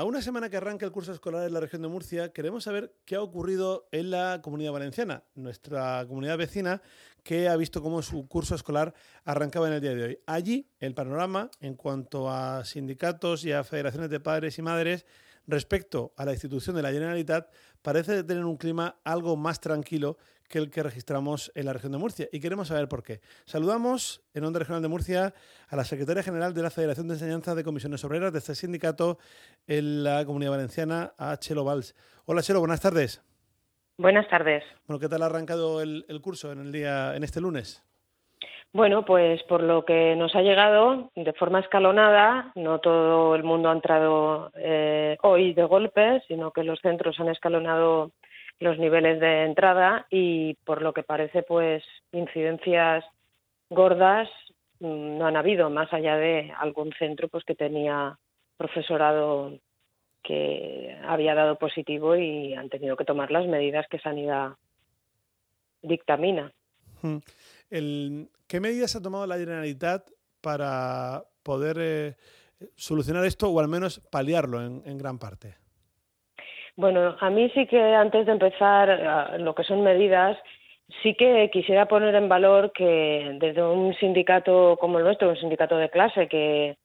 A una semana que arranca el curso escolar en la región de Murcia, queremos saber qué ha ocurrido en la comunidad valenciana, nuestra comunidad vecina, que ha visto cómo su curso escolar arrancaba en el día de hoy. Allí, el panorama en cuanto a sindicatos y a federaciones de padres y madres respecto a la institución de la Generalitat parece tener un clima algo más tranquilo que el que registramos en la región de Murcia y queremos saber por qué. Saludamos en Onda Regional de Murcia a la secretaria general de la Federación de Enseñanza de Comisiones Obreras de este sindicato en la Comunidad Valenciana, a Chelo Valls. Hola Chelo, buenas tardes. Buenas tardes. Bueno, ¿qué tal ha arrancado el, curso en el día, en este lunes? Bueno, pues por lo que nos ha llegado de forma escalonada, no todo el mundo ha entrado eh, hoy de golpe, sino que los centros han escalonado los niveles de entrada y por lo que parece pues incidencias gordas mm, no han habido más allá de algún centro pues que tenía profesorado que había dado positivo y han tenido que tomar las medidas que sanidad dictamina. ¿Qué medidas ha tomado la Generalitat para poder eh, solucionar esto o al menos paliarlo en gran parte? Bueno, a mí sí que antes de empezar lo que son medidas, sí que quisiera poner en valor que desde un sindicato como el nuestro, un sindicato de clase, que,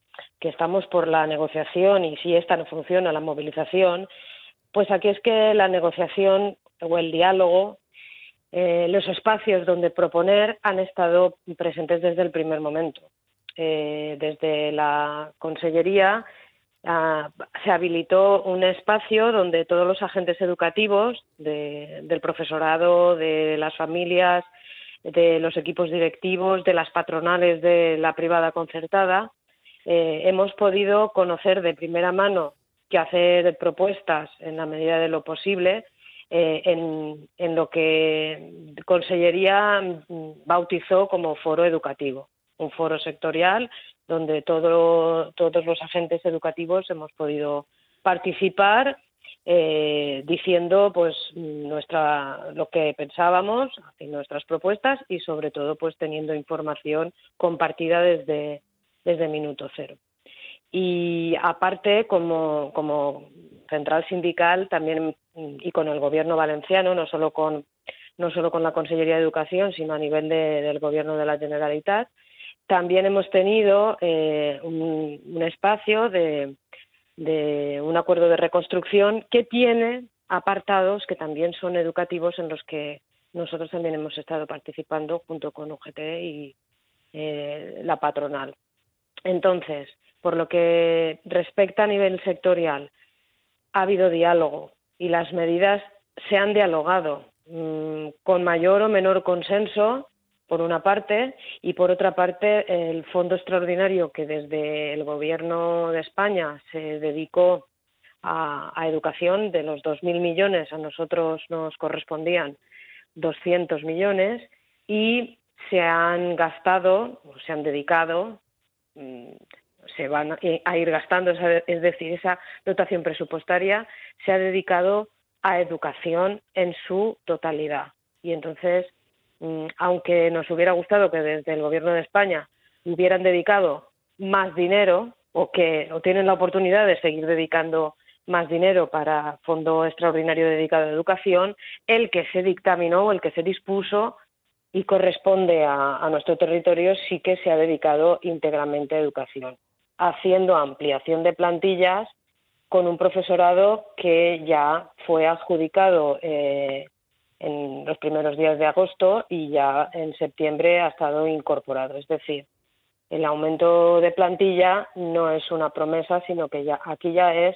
estamos por la negociación y si esta no funciona, la movilización, pues aquí es que la negociación o el diálogo, eh, los espacios donde proponer han estado presentes desde el primer momento. Eh, desde la Consellería se habilitó un espacio donde todos los agentes educativos del profesorado, de las familias, de los equipos directivos, de las patronales de la privada concertada, eh, hemos podido conocer de primera mano que hacer propuestas en la medida de lo posible eh, en, en, lo que Consellería bautizó como foro educativo, un foro sectorial donde todo, todos los agentes educativos hemos podido participar eh, diciendo pues nuestra lo que pensábamos en nuestras propuestas y sobre todo pues teniendo información compartida desde desde minuto cero. Y aparte como, como central sindical también y con el gobierno valenciano no solo con no solo con la Consellería de Educación sino a nivel del gobierno de la Generalitat también hemos tenido eh, un, espacio de, un acuerdo de reconstrucción que tiene apartados que también son educativos en los que nosotros también hemos estado participando junto con UGT y eh, la patronal. Entonces, por lo que respecta a nivel sectorial, ha habido diálogo y las medidas se han dialogado mm, con mayor o menor consenso por una parte, y por otra parte, el fondo extraordinario que desde el Gobierno de España se dedicó a, educación, de los 2.000 millones, a nosotros nos correspondían 200 millones, y se han gastado, o se han dedicado, mm, se van a ir gastando, es decir, esa dotación presupuestaria se ha dedicado a educación en su totalidad. Y entonces Mm, aunque nos hubiera gustado que desde el Gobierno de España hubieran dedicado más dinero o que o tienen la oportunidad de seguir dedicando más dinero para fondo extraordinario dedicado a educación, el que se dictaminó o el que se dispuso y corresponde a, a, nuestro territorio sí que se ha dedicado íntegramente a educación, haciendo ampliación de plantillas con un profesorado que ya fue adjudicado eh, en los primeros días de agosto y ya en septiembre ha estado incorporado. Es decir, el aumento de plantilla no es una promesa, sino que ya aquí ya es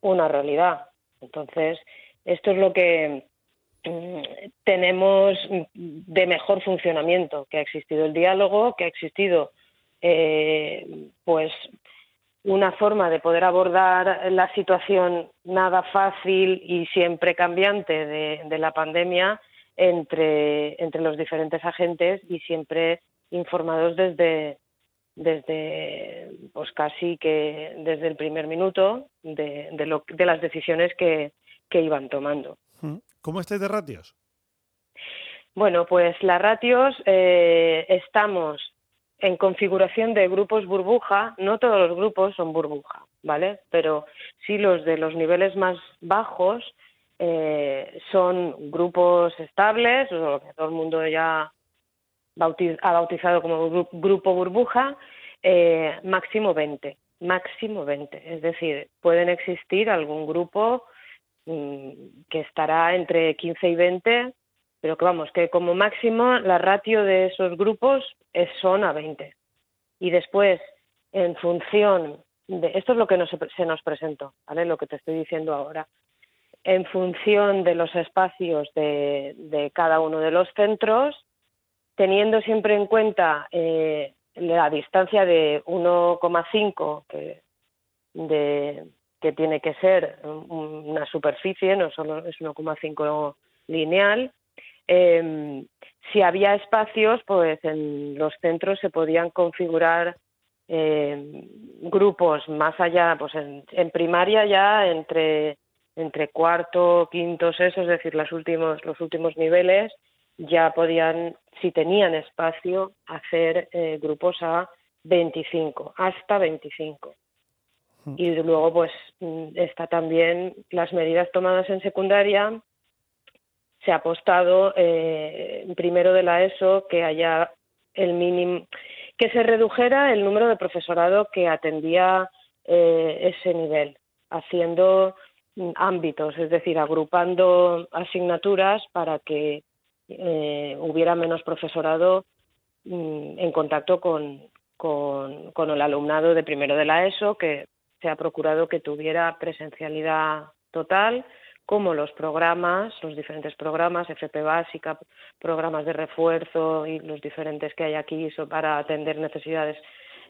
una realidad. Entonces, esto es lo que mm, tenemos de mejor funcionamiento, que ha existido el diálogo, que ha existido eh, pues una forma de poder abordar la situación nada fácil y siempre cambiante de, la pandemia entre, entre los diferentes agentes y siempre informados desde desde pues casi que desde el primer minuto de, de, lo, de las decisiones que, que iban tomando. ¿Cómo estáis de ratios? Bueno, pues las ratios eh, estamos en configuración de grupos burbuja, no todos los grupos son burbuja, ¿vale? Pero sí los de los niveles más bajos eh, son grupos estables, lo que todo el mundo ya ha bautizado como grupo burbuja, eh, máximo 20, máximo 20. Es decir, pueden existir algún grupo mm, que estará entre 15 y 20, pero que vamos, que como máximo la ratio de esos grupos es, son a 20. Y después, en función de, esto es lo que se nos presentó, ¿vale? Lo que te estoy diciendo ahora. En función de los espacios de, de cada uno de los centros, teniendo siempre en cuenta eh, la distancia de 1,5 que, que tiene que ser una superficie, no solo es 1,5 lineal. Em, si había espacios, pues en los centros se podían configurar em, grupos más allá, pues en, primaria ya entre entre cuarto, quinto, sexto, es decir, los últimos los últimos niveles ya podían, si tenían espacio, hacer eh, grupos a 25, hasta 25. Hmm. Y luego, pues, mm, está también las medidas tomadas en secundaria. Se ha apostado, eh, primero de la ESO, que haya el mínimo, que se redujera el número de profesorado que atendía eh, ese nivel, haciendo mm, ámbitos, es decir, agrupando asignaturas para que eh, hubiera menos profesorado mm, en contacto con, con, el alumnado de primero de la ESO, que se ha procurado que tuviera presencialidad total, como los programas, los diferentes programas, FP básica, programas de refuerzo y los diferentes que hay aquí para atender necesidades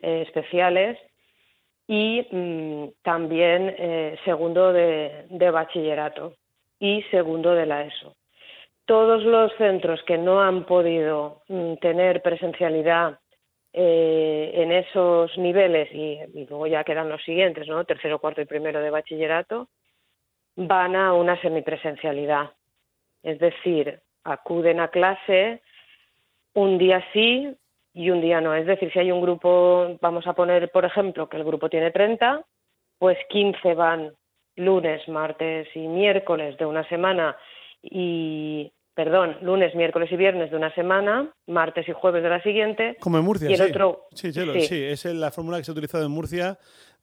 eh, especiales, y mm, también eh, segundo de, bachillerato y segundo de la ESO todos los centros que no han podido mm, tener presencialidad eh, en esos niveles y, luego ya quedan los siguientes, ¿no? Tercero, cuarto y primero de bachillerato, van a una semipresencialidad. Es decir, acuden a clase un día sí y un día no. Es decir, si hay un grupo, vamos a poner, por ejemplo, que el grupo tiene 30, pues 15 van lunes, martes y miércoles de una semana y, perdón, lunes, miércoles y viernes de una semana, martes y jueves de la siguiente. Como en Murcia, y el sí. Otro, sí, sí, es la fórmula que se ha utilizado en Murcia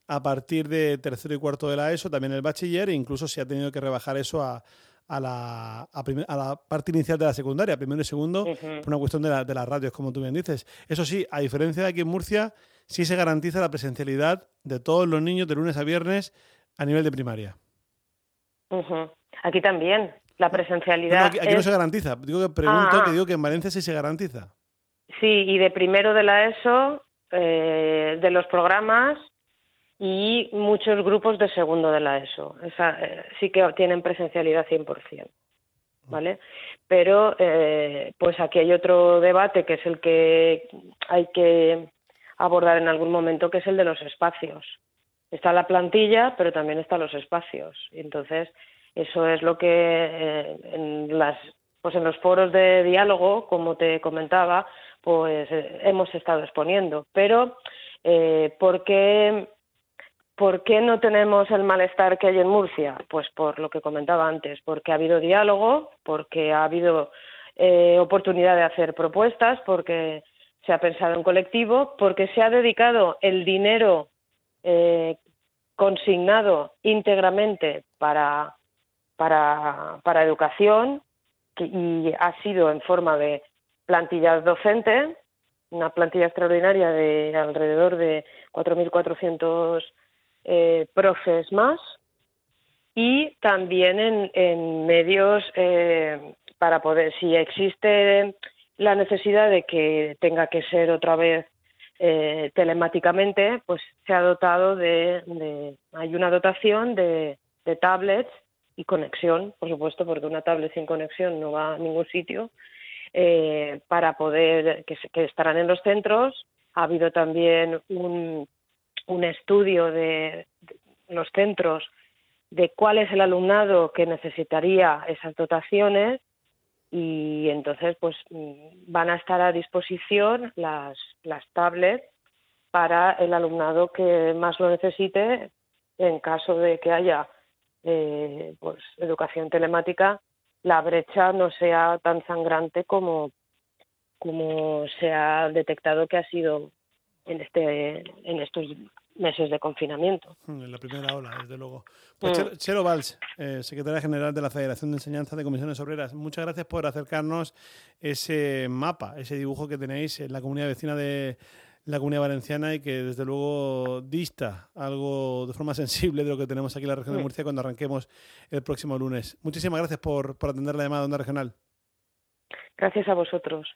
a partir de tercero y cuarto de la ESO, también el bachiller, e incluso se ha tenido que rebajar eso a, a la, a, la parte inicial de la secundaria, primero y segundo, por una cuestión de, de, las radios, como tú bien dices. Eso sí, a diferencia de aquí en Murcia, sí se garantiza la presencialidad de todos los niños de lunes a viernes a nivel de primaria. Aquí también la presencialidad. aquí, no se garantiza. Digo que pregunto ah. que digo que en Valencia sí se garantiza. Sí, y de primero de la ESO, eh, de los programas y muchos grupos de segundo de la ESO. Esa, eh, sí que tienen presencialidad 100%. ¿Vale? Pero eh, pues aquí hay otro debate que es el que hay que abordar en algún momento, que es el de los espacios. Está la plantilla, pero también están los espacios. Y entonces, eso es lo que eh, en las pues en los foros de diálogo, como te comentaba, pues eh, hemos estado exponiendo. Pero eh, ¿por qué ¿Por qué no tenemos el malestar que hay en Murcia? Pues por lo que comentaba antes, porque ha habido diálogo, porque ha habido eh, oportunidad de hacer propuestas, porque se ha pensado en colectivo, porque se ha dedicado el dinero consignado íntegramente para para, para educación y ha sido en forma de plantilla docente, una plantilla extraordinaria de alrededor de 4.400 eh, profes más y también en, en medios eh, para poder, si existe la necesidad de que tenga que ser otra vez eh, telemáticamente, pues se ha dotado de, hay una dotación de, de tablets y conexión, por supuesto, porque una tablet sin conexión no va a ningún sitio, eh, para poder, que, que, estarán en los centros. Ha habido también un, un estudio de, los centros de cuál es el alumnado que necesitaría esas dotaciones y entonces pues mm, van a estar a disposición las, las tablets para el alumnado que más lo necesite en caso de que haya eh, pues educación telemática la brecha no sea tan sangrante como como se ha detectado que ha sido en este en estos meses de confinamiento. Mm, en la primera ola, desde luego. Pues mm. Chelo Valls, eh, secretaria general de la Federación de Enseñanza de Comisiones Obreras, muchas gracias por acercarnos ese mapa, ese dibujo que tenéis en la comunidad vecina de la comunidad valenciana y que desde luego dista algo de forma sensible de lo que tenemos aquí en la región de Murcia cuando arranquemos el próximo lunes. Muchísimas gracias por, por atender la llamada de Onda Regional. Gracias a vosotros.